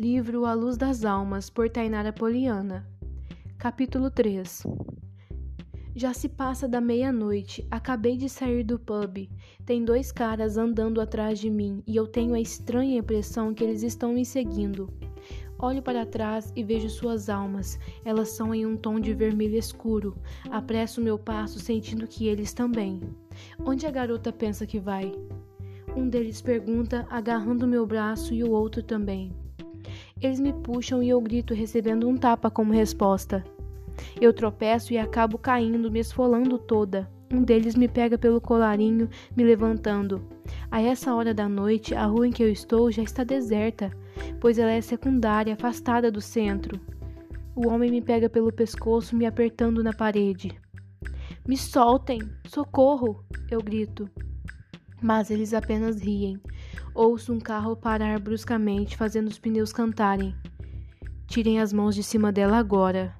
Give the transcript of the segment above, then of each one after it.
Livro A Luz das Almas, por Tainara Poliana. Capítulo 3 Já se passa da meia-noite. Acabei de sair do pub. Tem dois caras andando atrás de mim e eu tenho a estranha impressão que eles estão me seguindo. Olho para trás e vejo suas almas. Elas são em um tom de vermelho escuro. Apresso meu passo, sentindo que eles também. Onde a garota pensa que vai? Um deles pergunta, agarrando meu braço, e o outro também. Eles me puxam e eu grito, recebendo um tapa como resposta. Eu tropeço e acabo caindo, me esfolando toda. Um deles me pega pelo colarinho, me levantando. A essa hora da noite, a rua em que eu estou já está deserta, pois ela é secundária, afastada do centro. O homem me pega pelo pescoço, me apertando na parede. Me soltem! Socorro! Eu grito. Mas eles apenas riem. Ouço um carro parar bruscamente, fazendo os pneus cantarem. Tirem as mãos de cima dela agora.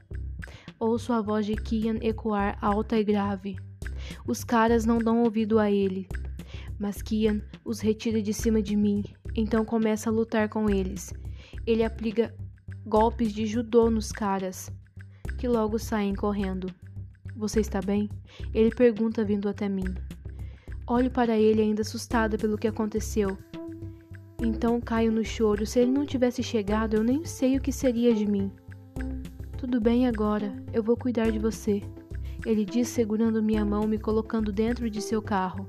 Ouço a voz de Kian ecoar alta e grave. Os caras não dão ouvido a ele, mas Kian os retira de cima de mim, então começa a lutar com eles. Ele aplica golpes de judô nos caras, que logo saem correndo. Você está bem? Ele pergunta vindo até mim. Olho para ele ainda assustada pelo que aconteceu. Então caio no choro. Se ele não tivesse chegado, eu nem sei o que seria de mim. Tudo bem agora, eu vou cuidar de você. Ele diz, segurando minha mão, me colocando dentro de seu carro.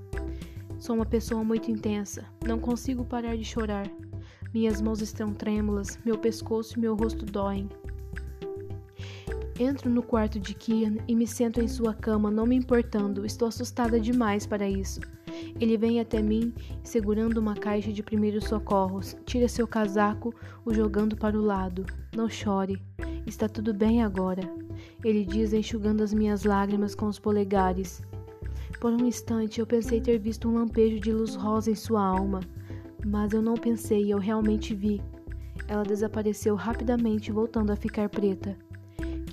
Sou uma pessoa muito intensa, não consigo parar de chorar. Minhas mãos estão trêmulas, meu pescoço e meu rosto doem. Entro no quarto de Kian e me sento em sua cama, não me importando, estou assustada demais para isso. Ele vem até mim, segurando uma caixa de primeiros socorros, tira seu casaco, o jogando para o lado. Não chore, está tudo bem agora. Ele diz, enxugando as minhas lágrimas com os polegares. Por um instante eu pensei ter visto um lampejo de luz rosa em sua alma, mas eu não pensei, eu realmente vi. Ela desapareceu rapidamente, voltando a ficar preta.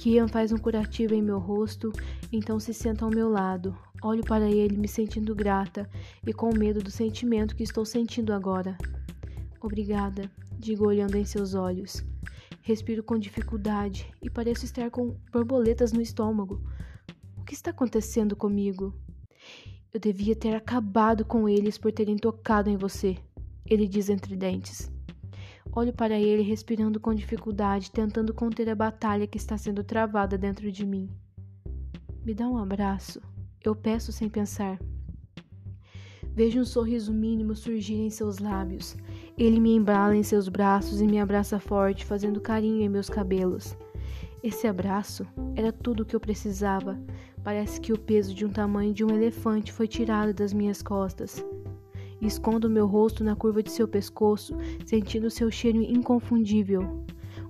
Kian faz um curativo em meu rosto, então se senta ao meu lado. Olho para ele, me sentindo grata e com medo do sentimento que estou sentindo agora. Obrigada, digo olhando em seus olhos. Respiro com dificuldade e pareço estar com borboletas no estômago. O que está acontecendo comigo? Eu devia ter acabado com eles por terem tocado em você, ele diz entre dentes. Olho para ele, respirando com dificuldade, tentando conter a batalha que está sendo travada dentro de mim. Me dá um abraço. Eu peço sem pensar. Vejo um sorriso mínimo surgir em seus lábios. Ele me embala em seus braços e me abraça forte, fazendo carinho em meus cabelos. Esse abraço era tudo o que eu precisava. Parece que o peso de um tamanho de um elefante foi tirado das minhas costas. Escondo meu rosto na curva de seu pescoço, sentindo seu cheiro inconfundível.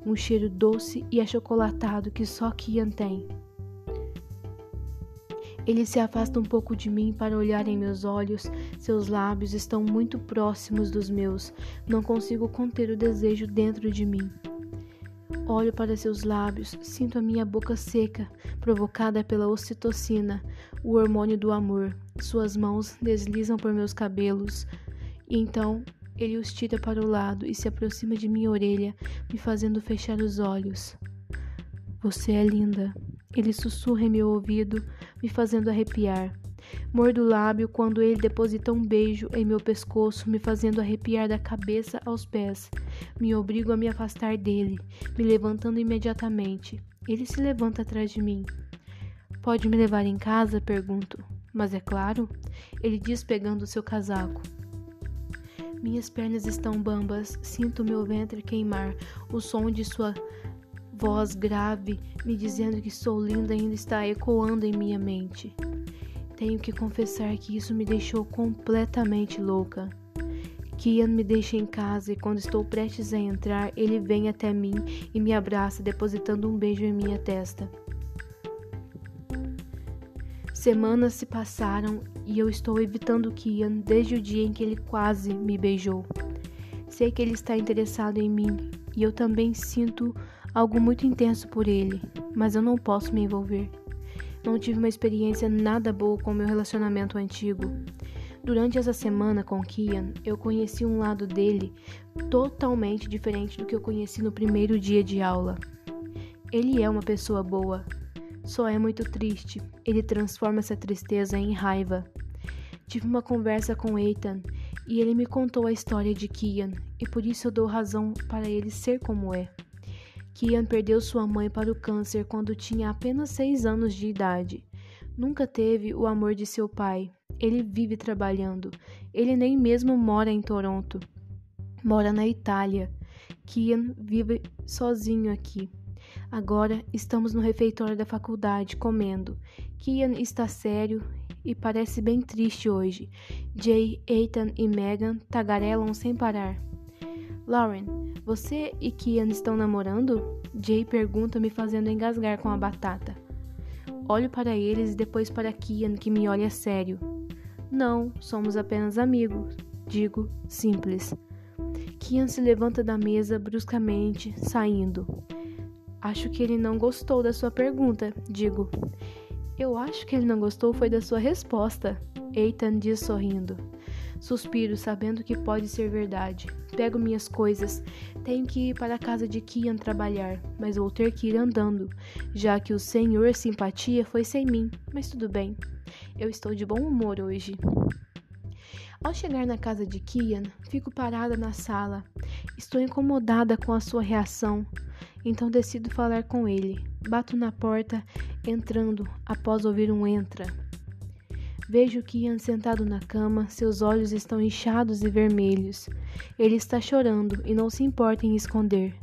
Um cheiro doce e achocolatado que só Kian tem. Ele se afasta um pouco de mim para olhar em meus olhos. Seus lábios estão muito próximos dos meus. Não consigo conter o desejo dentro de mim. Olho para seus lábios, sinto a minha boca seca, provocada pela ocitocina, o hormônio do amor. Suas mãos deslizam por meus cabelos. Então ele os tira para o lado e se aproxima de minha orelha, me fazendo fechar os olhos. Você é linda. Ele sussurra em meu ouvido, me fazendo arrepiar. Mordo o lábio quando ele deposita um beijo em meu pescoço, me fazendo arrepiar da cabeça aos pés. Me obrigo a me afastar dele, me levantando imediatamente. Ele se levanta atrás de mim. Pode me levar em casa? pergunto. Mas é claro, ele diz pegando seu casaco. Minhas pernas estão bambas, sinto meu ventre queimar. O som de sua voz grave me dizendo que sou linda ainda está ecoando em minha mente. Tenho que confessar que isso me deixou completamente louca. Kian me deixa em casa e quando estou prestes a entrar, ele vem até mim e me abraça, depositando um beijo em minha testa. Semanas se passaram e eu estou evitando Kian desde o dia em que ele quase me beijou. Sei que ele está interessado em mim e eu também sinto algo muito intenso por ele, mas eu não posso me envolver. Não tive uma experiência nada boa com meu relacionamento antigo. Durante essa semana com Kian, eu conheci um lado dele totalmente diferente do que eu conheci no primeiro dia de aula. Ele é uma pessoa boa, só é muito triste. Ele transforma essa tristeza em raiva. Tive uma conversa com Ethan e ele me contou a história de Kian, e por isso eu dou razão para ele ser como é. Kian perdeu sua mãe para o câncer quando tinha apenas seis anos de idade. Nunca teve o amor de seu pai. Ele vive trabalhando. Ele nem mesmo mora em Toronto. Mora na Itália. Kian vive sozinho aqui. Agora estamos no refeitório da faculdade comendo. Kian está sério e parece bem triste hoje. Jay, Ethan e Megan tagarelam sem parar. Lauren, você e Kian estão namorando? Jay pergunta, me fazendo engasgar com a batata. Olho para eles e depois para Kian, que me olha sério. Não, somos apenas amigos. Digo, simples. Kian se levanta da mesa bruscamente, saindo. Acho que ele não gostou da sua pergunta, digo. Eu acho que ele não gostou foi da sua resposta, Ethan diz sorrindo. Suspiro, sabendo que pode ser verdade. Pego minhas coisas. Tenho que ir para a casa de Kian trabalhar, mas vou ter que ir andando, já que o senhor simpatia foi sem mim. Mas tudo bem. Eu estou de bom humor hoje. Ao chegar na casa de Kian, fico parada na sala. Estou incomodada com a sua reação. Então decido falar com ele. Bato na porta, entrando, após ouvir um entra. Vejo Kian sentado na cama, seus olhos estão inchados e vermelhos. Ele está chorando e não se importa em esconder.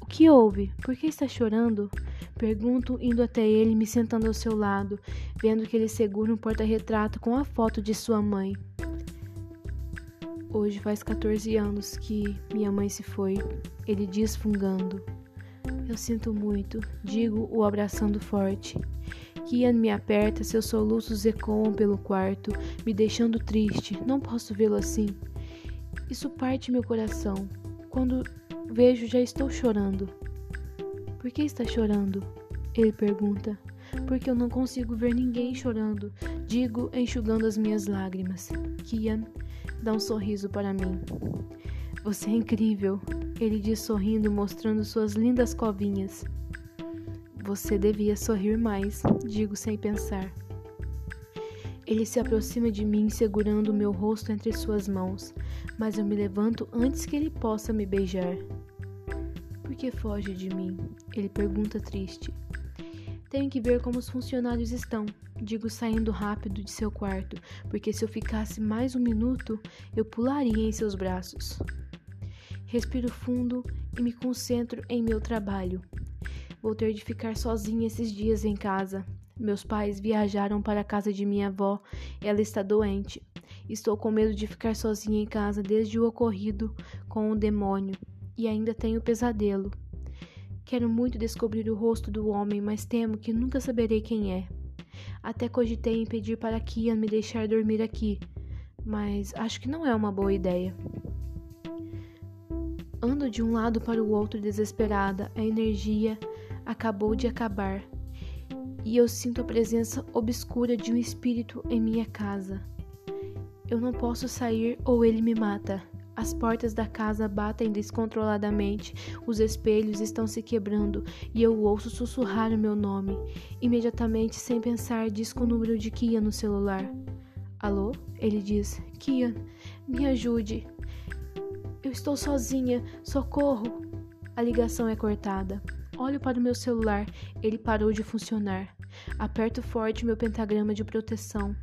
O que houve? Por que está chorando? Pergunto, indo até ele, me sentando ao seu lado, vendo que ele segura um porta-retrato com a foto de sua mãe. Hoje faz 14 anos que minha mãe se foi, ele diz fungando. Eu sinto muito, digo o abraçando forte. Kian me aperta, seus soluços ecoam pelo quarto, me deixando triste. Não posso vê-lo assim. Isso parte meu coração. Quando vejo, já estou chorando. Por que está chorando? Ele pergunta. Porque eu não consigo ver ninguém chorando, digo, enxugando as minhas lágrimas. Kian dá um sorriso para mim. Você é incrível, ele diz sorrindo, mostrando suas lindas covinhas. Você devia sorrir mais, digo sem pensar. Ele se aproxima de mim, segurando meu rosto entre suas mãos, mas eu me levanto antes que ele possa me beijar. Por que foge de mim? Ele pergunta triste. Tenho que ver como os funcionários estão, digo saindo rápido de seu quarto, porque se eu ficasse mais um minuto, eu pularia em seus braços. Respiro fundo e me concentro em meu trabalho. Vou ter de ficar sozinha esses dias em casa. Meus pais viajaram para a casa de minha avó. Ela está doente. Estou com medo de ficar sozinha em casa desde o ocorrido com o demônio e ainda tenho pesadelo. Quero muito descobrir o rosto do homem, mas temo que nunca saberei quem é. Até cogitei em pedir para Kian me deixar dormir aqui, mas acho que não é uma boa ideia. Ando de um lado para o outro desesperada, a energia acabou de acabar e eu sinto a presença obscura de um espírito em minha casa. Eu não posso sair ou ele me mata. As portas da casa batem descontroladamente, os espelhos estão se quebrando e eu ouço sussurrar o meu nome. Imediatamente, sem pensar, disco o número de Kia no celular. Alô? Ele diz: Kia, me ajude. Eu estou sozinha, socorro! A ligação é cortada. Olho para o meu celular, ele parou de funcionar. Aperto forte meu pentagrama de proteção.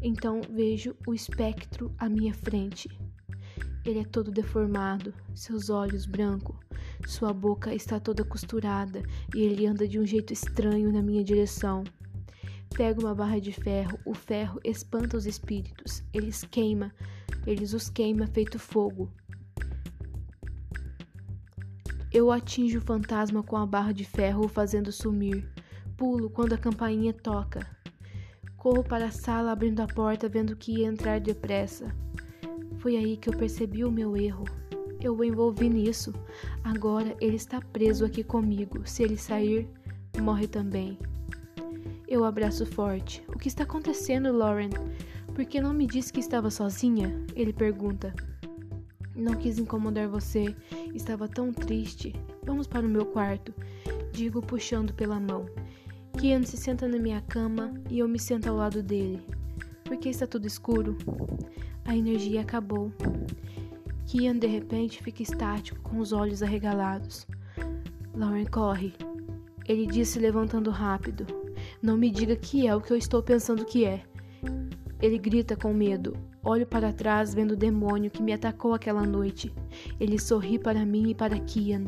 Então vejo o espectro à minha frente. Ele é todo deformado, seus olhos brancos, sua boca está toda costurada e ele anda de um jeito estranho na minha direção. Pego uma barra de ferro, o ferro espanta os espíritos, eles queima, eles os queima feito fogo. Eu atinjo o fantasma com a barra de ferro, o fazendo sumir. Pulo quando a campainha toca. Corro para a sala, abrindo a porta, vendo que ia entrar depressa. Foi aí que eu percebi o meu erro. Eu o envolvi nisso. Agora ele está preso aqui comigo. Se ele sair, morre também. Eu abraço forte. O que está acontecendo, Lauren? Por que não me disse que estava sozinha? Ele pergunta. Não quis incomodar você. Estava tão triste. Vamos para o meu quarto. Digo puxando pela mão. Kian se senta na minha cama e eu me sento ao lado dele. Por que está tudo escuro? A energia acabou. Kian de repente fica estático, com os olhos arregalados. Lauren corre. Ele disse levantando rápido. Não me diga que é o que eu estou pensando que é. Ele grita com medo. Olho para trás, vendo o demônio que me atacou aquela noite. Ele sorri para mim e para Kian.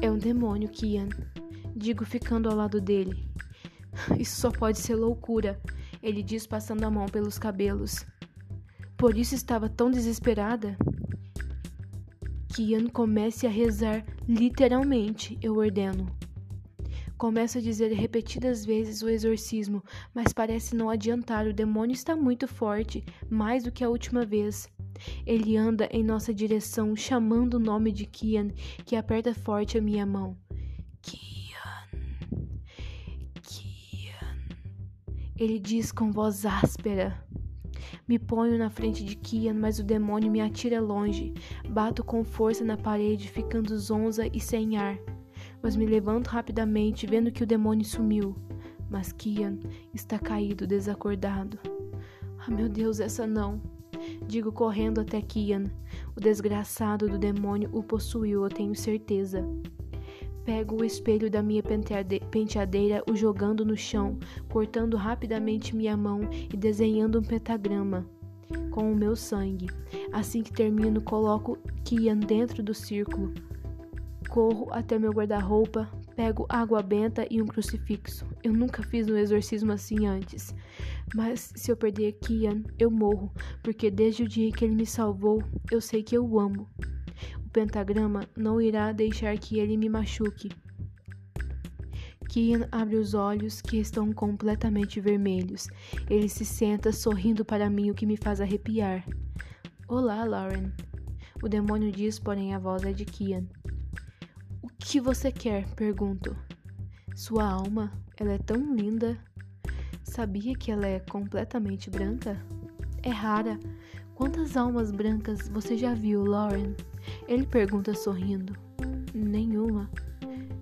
É um demônio, Kian. Digo ficando ao lado dele. Isso só pode ser loucura, ele diz passando a mão pelos cabelos. Por isso estava tão desesperada? Kian comece a rezar literalmente, eu ordeno. Começo a dizer repetidas vezes o exorcismo, mas parece não adiantar. O demônio está muito forte, mais do que a última vez. Ele anda em nossa direção, chamando o nome de Kian, que aperta forte a minha mão. Kian. Kian. Ele diz com voz áspera. Me ponho na frente de Kian, mas o demônio me atira longe. Bato com força na parede, ficando zonza e sem ar. Mas me levanto rapidamente, vendo que o demônio sumiu. Mas Kian está caído, desacordado. Ah, meu Deus, essa não. Digo correndo até Kian. O desgraçado do demônio o possuiu, eu tenho certeza. Pego o espelho da minha penteadeira, o jogando no chão, cortando rapidamente minha mão e desenhando um pentagrama com o meu sangue. Assim que termino, coloco Kian dentro do círculo. Corro até meu guarda-roupa, pego água benta e um crucifixo. Eu nunca fiz um exorcismo assim antes. Mas se eu perder Kian, eu morro, porque desde o dia que ele me salvou, eu sei que eu o amo. O pentagrama não irá deixar que ele me machuque. Kian abre os olhos, que estão completamente vermelhos. Ele se senta sorrindo para mim, o que me faz arrepiar. Olá, Lauren. O demônio diz, porém a voz é de Kian. Que você quer? pergunto. Sua alma, ela é tão linda. Sabia que ela é completamente branca? É rara. Quantas almas brancas você já viu, Lauren? Ele pergunta sorrindo. Nenhuma.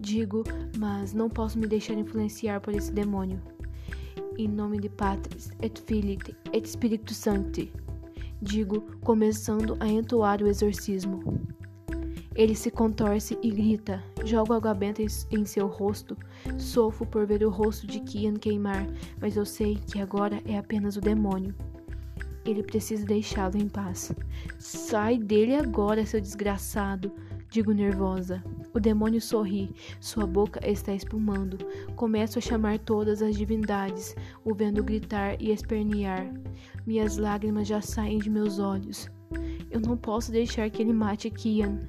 Digo, mas não posso me deixar influenciar por esse demônio. Em nome de Patris, et Filii, et Spiritus Sancti. Digo, começando a entoar o exorcismo. Ele se contorce e grita. Jogo água benta em seu rosto. Sofro por ver o rosto de Kian queimar, mas eu sei que agora é apenas o demônio. Ele precisa deixá-lo em paz. Sai dele agora, seu desgraçado, digo nervosa. O demônio sorri, sua boca está espumando. Começo a chamar todas as divindades, o vendo gritar e espernear. Minhas lágrimas já saem de meus olhos. Eu não posso deixar que ele mate Kian.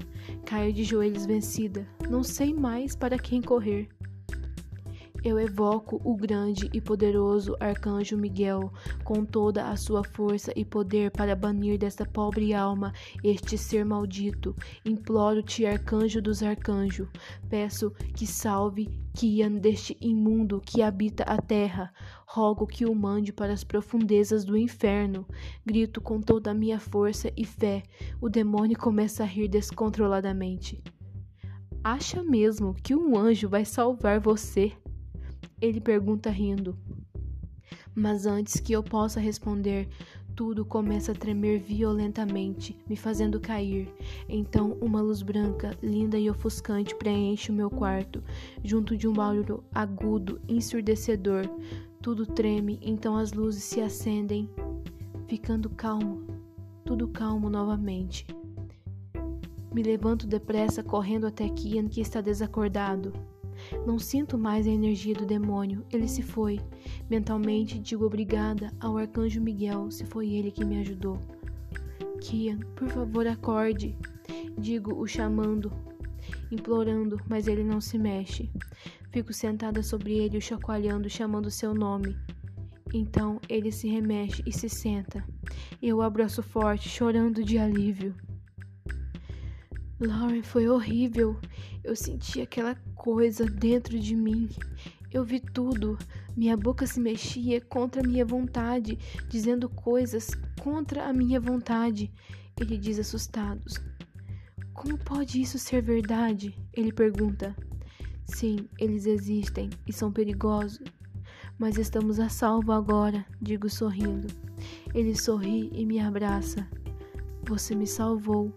Caio de joelhos vencida. Não sei mais para quem correr. Eu evoco o grande e poderoso arcanjo Miguel com toda a sua força e poder para banir desta pobre alma este ser maldito. Imploro-te, arcanjo dos arcanjos, peço que salve Kian deste imundo que habita a terra. Rogo que o mande para as profundezas do inferno. Grito com toda a minha força e fé. O demônio começa a rir descontroladamente. Acha mesmo que um anjo vai salvar você? Ele pergunta rindo. Mas antes que eu possa responder, tudo começa a tremer violentamente, me fazendo cair. Então, uma luz branca, linda e ofuscante preenche o meu quarto, junto de um barulho agudo, ensurdecedor. Tudo treme, então as luzes se acendem, ficando calmo, tudo calmo novamente. Me levanto depressa, correndo até Kian, que está desacordado. Não sinto mais a energia do demônio, ele se foi. Mentalmente digo obrigada ao arcanjo Miguel, se foi ele que me ajudou. Kian, por favor, acorde. Digo o chamando, implorando, mas ele não se mexe. Fico sentada sobre ele, o chacoalhando, chamando seu nome. Então ele se remexe e se senta. Eu abraço forte, chorando de alívio. Lauren, foi horrível. Eu senti aquela coisa dentro de mim. Eu vi tudo. Minha boca se mexia contra a minha vontade, dizendo coisas contra a minha vontade. Ele diz assustado: Como pode isso ser verdade? Ele pergunta. Sim, eles existem e são perigosos, mas estamos a salvo agora, digo sorrindo. Ele sorri e me abraça. Você me salvou.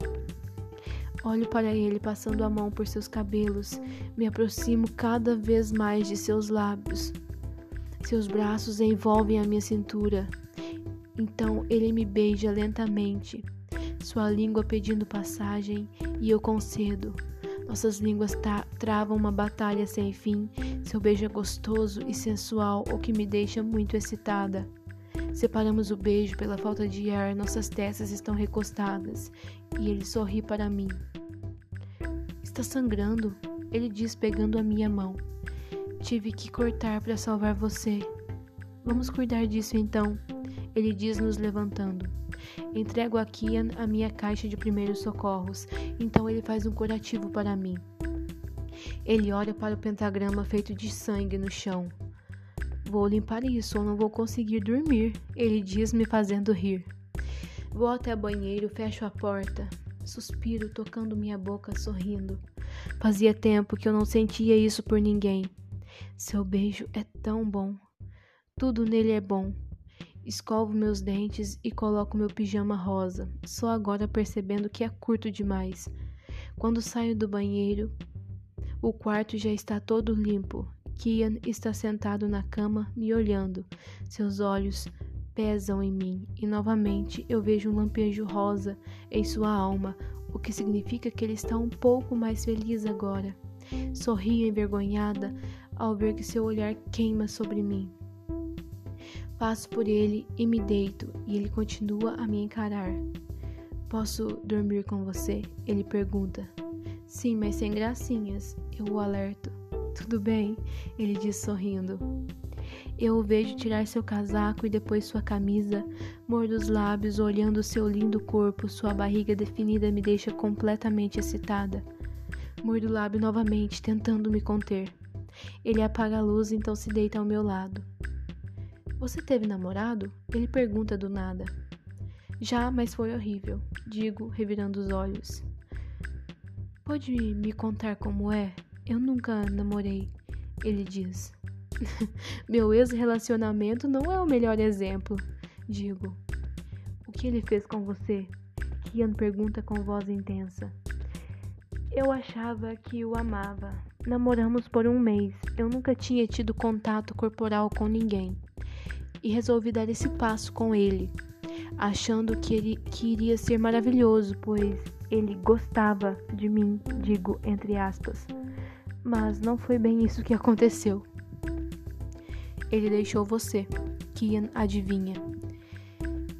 Olho para ele passando a mão por seus cabelos, me aproximo cada vez mais de seus lábios. Seus braços envolvem a minha cintura. Então ele me beija lentamente, sua língua pedindo passagem, e eu concedo. Nossas línguas travam uma batalha sem fim. Seu beijo é gostoso e sensual, o que me deixa muito excitada. Separamos o beijo pela falta de ar, nossas testas estão recostadas e ele sorri para mim. Está sangrando, ele diz pegando a minha mão. Tive que cortar para salvar você. Vamos cuidar disso então, ele diz nos levantando. Entrego a Kian a minha caixa de primeiros socorros, então ele faz um curativo para mim. Ele olha para o pentagrama feito de sangue no chão. Vou limpar isso ou não vou conseguir dormir, ele diz, me fazendo rir. Vou até o banheiro, fecho a porta. Suspiro, tocando minha boca, sorrindo. Fazia tempo que eu não sentia isso por ninguém. Seu beijo é tão bom. Tudo nele é bom. Escovo meus dentes e coloco meu pijama rosa, só agora percebendo que é curto demais. Quando saio do banheiro, o quarto já está todo limpo Kian está sentado na cama, me olhando. Seus olhos pesam em mim e novamente eu vejo um lampejo rosa em sua alma, o que significa que ele está um pouco mais feliz agora. Sorrio envergonhada ao ver que seu olhar queima sobre mim. Passo por ele e me deito, e ele continua a me encarar. Posso dormir com você? Ele pergunta. Sim, mas sem gracinhas, eu o alerto. Tudo bem, ele diz sorrindo. Eu o vejo tirar seu casaco e depois sua camisa, mordo os lábios, olhando seu lindo corpo, sua barriga definida me deixa completamente excitada. Mordo o lábio novamente, tentando me conter. Ele apaga a luz, então se deita ao meu lado. Você teve namorado? Ele pergunta do nada. Já, mas foi horrível, digo, revirando os olhos. Pode me contar como é? Eu nunca namorei, ele diz. Meu ex-relacionamento não é o melhor exemplo, digo. O que ele fez com você? Kian pergunta com voz intensa. Eu achava que o amava. Namoramos por um mês. Eu nunca tinha tido contato corporal com ninguém. E resolvi dar esse passo com ele, achando que ele que iria ser maravilhoso, pois ele gostava de mim, digo entre aspas. Mas não foi bem isso que aconteceu. Ele deixou você, Kian adivinha.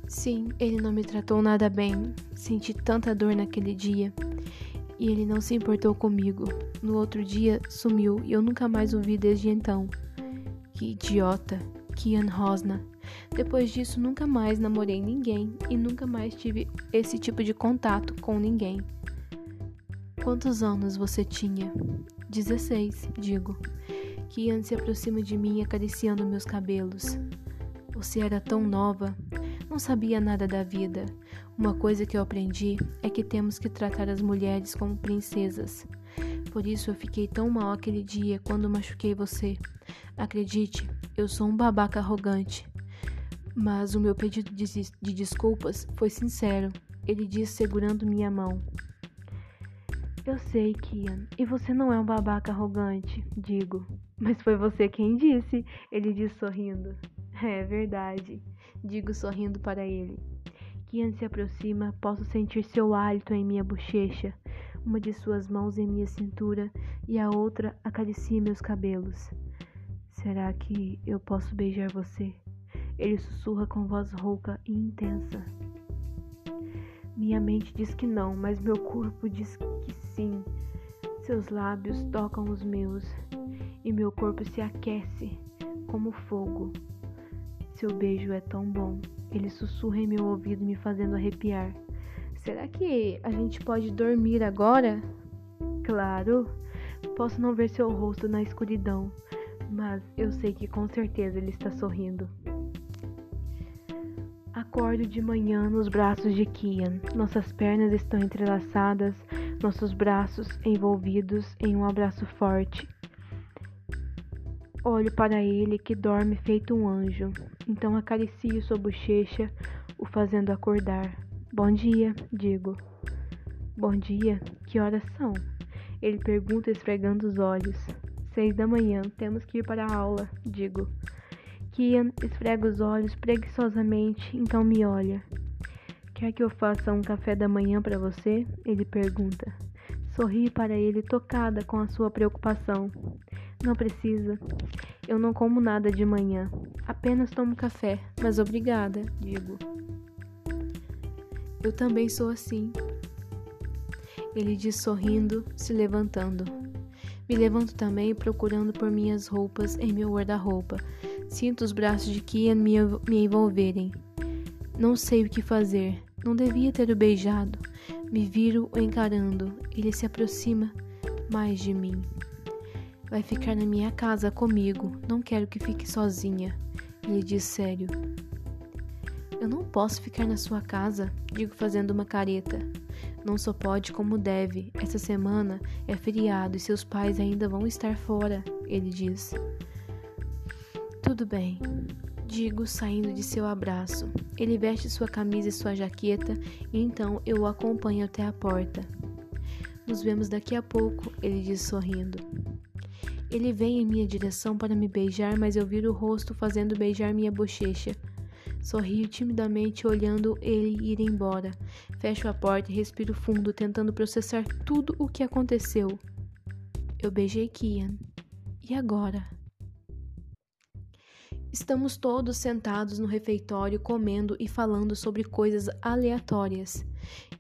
Sim, ele não me tratou nada bem. Senti tanta dor naquele dia. E ele não se importou comigo. No outro dia, sumiu e eu nunca mais o vi desde então. Que idiota, Kian Rosna. Depois disso, nunca mais namorei ninguém e nunca mais tive esse tipo de contato com ninguém. Quantos anos você tinha? 16, digo. Kian se aproxima de mim acariciando meus cabelos. Você era tão nova, não sabia nada da vida. Uma coisa que eu aprendi é que temos que tratar as mulheres como princesas. Por isso eu fiquei tão mal aquele dia quando machuquei você. Acredite, eu sou um babaca arrogante. Mas o meu pedido de desculpas foi sincero. Ele disse segurando minha mão. Eu sei, Kian, e você não é um babaca arrogante, digo. Mas foi você quem disse, ele diz sorrindo. É verdade, digo sorrindo para ele. Kian se aproxima, posso sentir seu hálito em minha bochecha, uma de suas mãos em minha cintura e a outra acaricia meus cabelos. Será que eu posso beijar você? Ele sussurra com voz rouca e intensa. Minha mente diz que não, mas meu corpo diz que sim. Seus lábios tocam os meus e meu corpo se aquece como fogo. Seu beijo é tão bom. Ele sussurra em meu ouvido, me fazendo arrepiar. Será que a gente pode dormir agora? Claro. Posso não ver seu rosto na escuridão, mas eu sei que com certeza ele está sorrindo. Acordo de manhã nos braços de Kian. Nossas pernas estão entrelaçadas, nossos braços envolvidos em um abraço forte. Olho para ele que dorme feito um anjo. Então acaricio sua bochecha, o fazendo acordar. Bom dia, digo. Bom dia, que horas são? Ele pergunta esfregando os olhos. Seis da manhã, temos que ir para a aula, digo. Kian esfrega os olhos preguiçosamente, então me olha. Quer que eu faça um café da manhã para você? Ele pergunta. Sorri para ele, tocada com a sua preocupação. Não precisa. Eu não como nada de manhã. Apenas tomo café, mas obrigada, digo. Eu também sou assim. Ele diz sorrindo, se levantando. Me levanto também, procurando por minhas roupas em meu guarda-roupa. Sinto os braços de Kian me, me envolverem. Não sei o que fazer. Não devia ter o beijado. Me viro o encarando. Ele se aproxima mais de mim. Vai ficar na minha casa comigo. Não quero que fique sozinha. Ele diz sério. Eu não posso ficar na sua casa, digo fazendo uma careta. Não só pode como deve. Essa semana é feriado e seus pais ainda vão estar fora, ele diz. Tudo bem, digo saindo de seu abraço. Ele veste sua camisa e sua jaqueta e então eu o acompanho até a porta. Nos vemos daqui a pouco, ele diz sorrindo. Ele vem em minha direção para me beijar, mas eu viro o rosto fazendo beijar minha bochecha. Sorrio timidamente olhando ele ir embora. Fecho a porta e respiro fundo, tentando processar tudo o que aconteceu. Eu beijei Kian. E agora? Estamos todos sentados no refeitório comendo e falando sobre coisas aleatórias.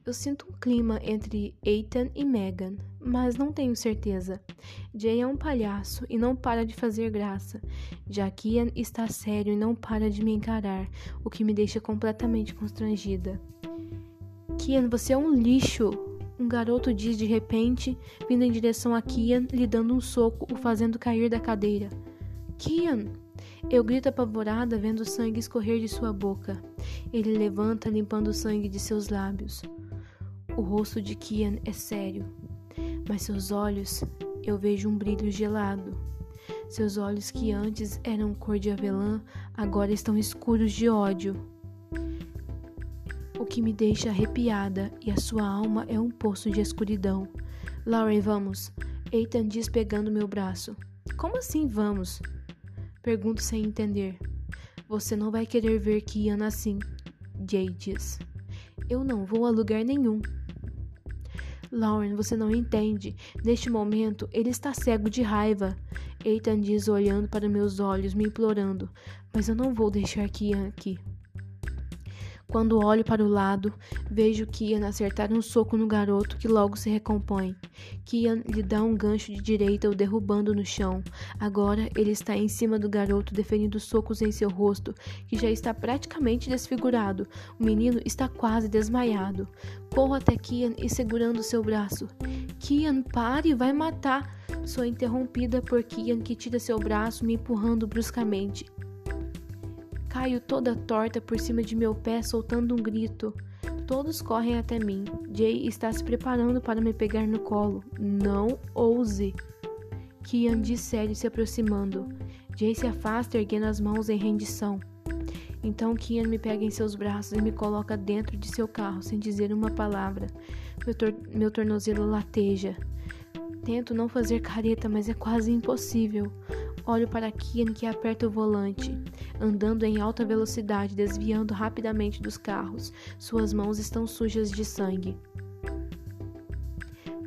Eu sinto um clima entre Ethan e Megan, mas não tenho certeza. Jay é um palhaço e não para de fazer graça. Já Kian está sério e não para de me encarar, o que me deixa completamente constrangida. Kian, você é um lixo! Um garoto diz de repente, vindo em direção a Kian, lhe dando um soco, o fazendo cair da cadeira. Kian! Eu grito apavorada vendo o sangue escorrer de sua boca. Ele levanta, limpando o sangue de seus lábios. O rosto de Kian é sério, mas seus olhos eu vejo um brilho gelado. Seus olhos que antes eram cor de avelã, agora estão escuros de ódio. O que me deixa arrepiada e a sua alma é um poço de escuridão. Lauren, vamos. Ethan diz pegando meu braço. Como assim vamos? Pergunto sem entender. Você não vai querer ver Kian assim, Jay diz. Eu não vou a lugar nenhum. Lauren, você não entende. Neste momento, ele está cego de raiva. Ethan diz olhando para meus olhos, me implorando. Mas eu não vou deixar Kian aqui. Quando olho para o lado, vejo Kian acertar um soco no garoto que logo se recompõe. Kian lhe dá um gancho de direita, o derrubando no chão. Agora ele está em cima do garoto, defendendo socos em seu rosto, que já está praticamente desfigurado. O menino está quase desmaiado. Corro até Kian e segurando seu braço. Kian, pare, vai matar! Sou interrompida por Kian, que tira seu braço, me empurrando bruscamente. Caio toda torta por cima de meu pé, soltando um grito. Todos correm até mim. Jay está se preparando para me pegar no colo. Não ouse! Kian diz sério se aproximando. Jay se afasta, erguendo as mãos em rendição. Então Kian me pega em seus braços e me coloca dentro de seu carro, sem dizer uma palavra. Meu, tor meu tornozelo lateja. Tento não fazer careta, mas é quase impossível. Olho para Kian que aperta o volante, andando em alta velocidade, desviando rapidamente dos carros. Suas mãos estão sujas de sangue.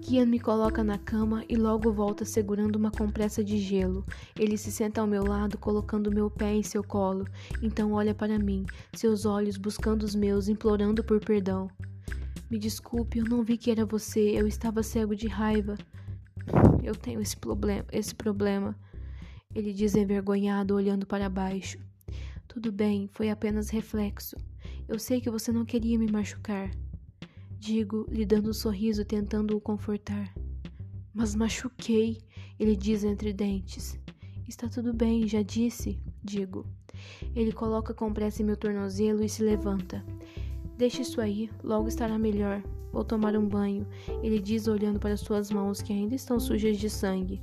Kian me coloca na cama e logo volta segurando uma compressa de gelo. Ele se senta ao meu lado, colocando meu pé em seu colo. Então olha para mim, seus olhos buscando os meus, implorando por perdão. Me desculpe, eu não vi que era você. Eu estava cego de raiva. Eu tenho esse problema, esse problema. Ele diz envergonhado, olhando para baixo. Tudo bem, foi apenas reflexo. Eu sei que você não queria me machucar. Digo, lhe dando um sorriso, tentando o confortar. Mas machuquei, ele diz entre dentes. Está tudo bem, já disse, digo. Ele coloca com pressa em meu tornozelo e se levanta. Deixe isso aí, logo estará melhor. Vou tomar um banho, ele diz olhando para suas mãos que ainda estão sujas de sangue.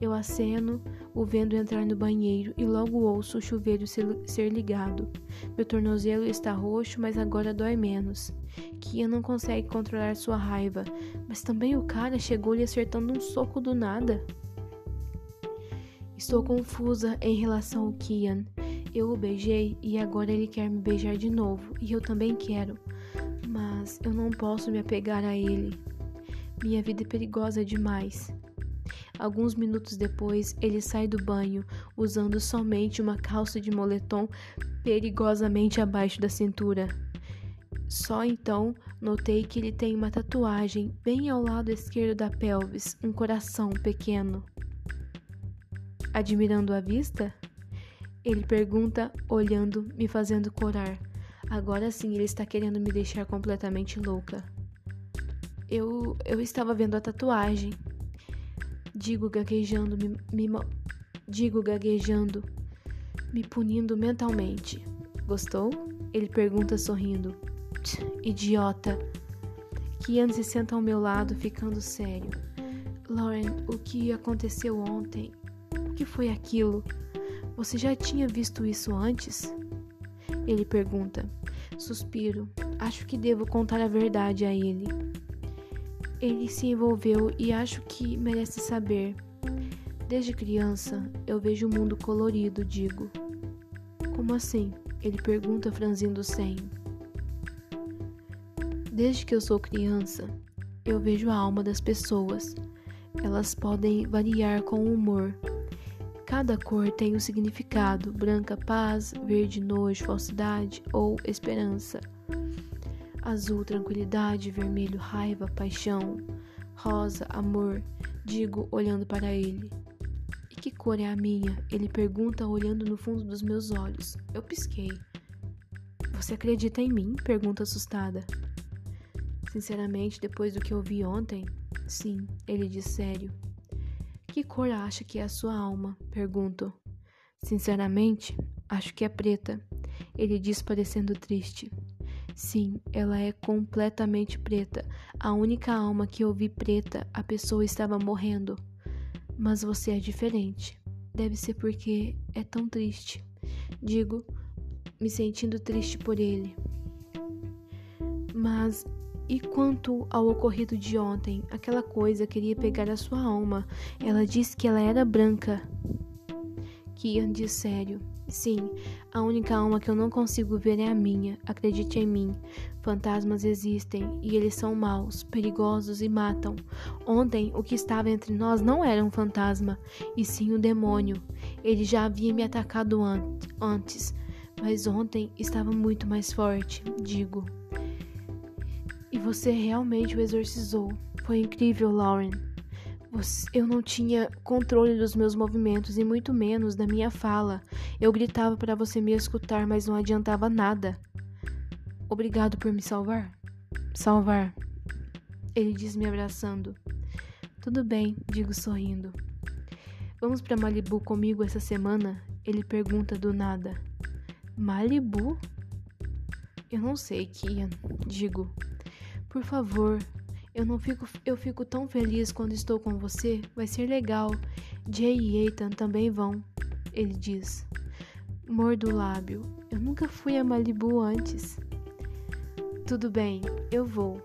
Eu aceno, o vendo entrar no banheiro e logo ouço o chuveiro ser ligado. Meu tornozelo está roxo, mas agora dói menos. Kian não consegue controlar sua raiva, mas também o cara chegou lhe acertando um soco do nada. Estou confusa em relação ao Kian. Eu o beijei e agora ele quer me beijar de novo, e eu também quero. Mas eu não posso me apegar a ele. Minha vida é perigosa demais. Alguns minutos depois, ele sai do banho usando somente uma calça de moletom perigosamente abaixo da cintura. Só então notei que ele tem uma tatuagem bem ao lado esquerdo da pelvis, um coração pequeno. Admirando a vista? Ele pergunta, olhando, me fazendo corar. Agora sim ele está querendo me deixar completamente louca. Eu, eu estava vendo a tatuagem, Digo gaguejando, me, me digo gaguejando, me punindo mentalmente. Gostou? Ele pergunta sorrindo. Idiota. Kian se senta ao meu lado, ficando sério. Lauren, o que aconteceu ontem? O que foi aquilo? Você já tinha visto isso antes? Ele pergunta. Suspiro. Acho que devo contar a verdade a ele. Ele se envolveu e acho que merece saber. Desde criança, eu vejo o mundo colorido, digo. Como assim? Ele pergunta, franzindo o senho. Desde que eu sou criança, eu vejo a alma das pessoas. Elas podem variar com o humor. Cada cor tem um significado: branca, paz, verde, nojo, falsidade ou esperança azul, tranquilidade, vermelho, raiva, paixão, rosa, amor, digo olhando para ele. E que cor é a minha? Ele pergunta olhando no fundo dos meus olhos. Eu pisquei. Você acredita em mim? pergunta assustada. Sinceramente, depois do que eu vi ontem, sim, ele diz sério. Que cor acha que é a sua alma? pergunto. Sinceramente, acho que é preta. Ele diz parecendo triste. Sim, ela é completamente preta. A única alma que eu vi preta, a pessoa estava morrendo. Mas você é diferente. Deve ser porque é tão triste. Digo, me sentindo triste por ele. Mas e quanto ao ocorrido de ontem? Aquela coisa queria pegar a sua alma. Ela disse que ela era branca. Kian diz sério. Sim, a única alma que eu não consigo ver é a minha. Acredite em mim. Fantasmas existem e eles são maus, perigosos e matam. Ontem, o que estava entre nós não era um fantasma, e sim um demônio. Ele já havia me atacado an antes, mas ontem estava muito mais forte, digo. E você realmente o exorcizou. Foi incrível, Lauren. Eu não tinha controle dos meus movimentos e muito menos da minha fala. Eu gritava para você me escutar, mas não adiantava nada. Obrigado por me salvar. Salvar. Ele diz me abraçando. Tudo bem, digo sorrindo. Vamos para Malibu comigo essa semana? Ele pergunta do nada. Malibu? Eu não sei, Kian. Digo. Por favor, eu não fico, eu fico tão feliz quando estou com você. Vai ser legal. Jay e Ethan também vão. Ele diz. Mordo o lábio. Eu nunca fui a Malibu antes. Tudo bem, eu vou.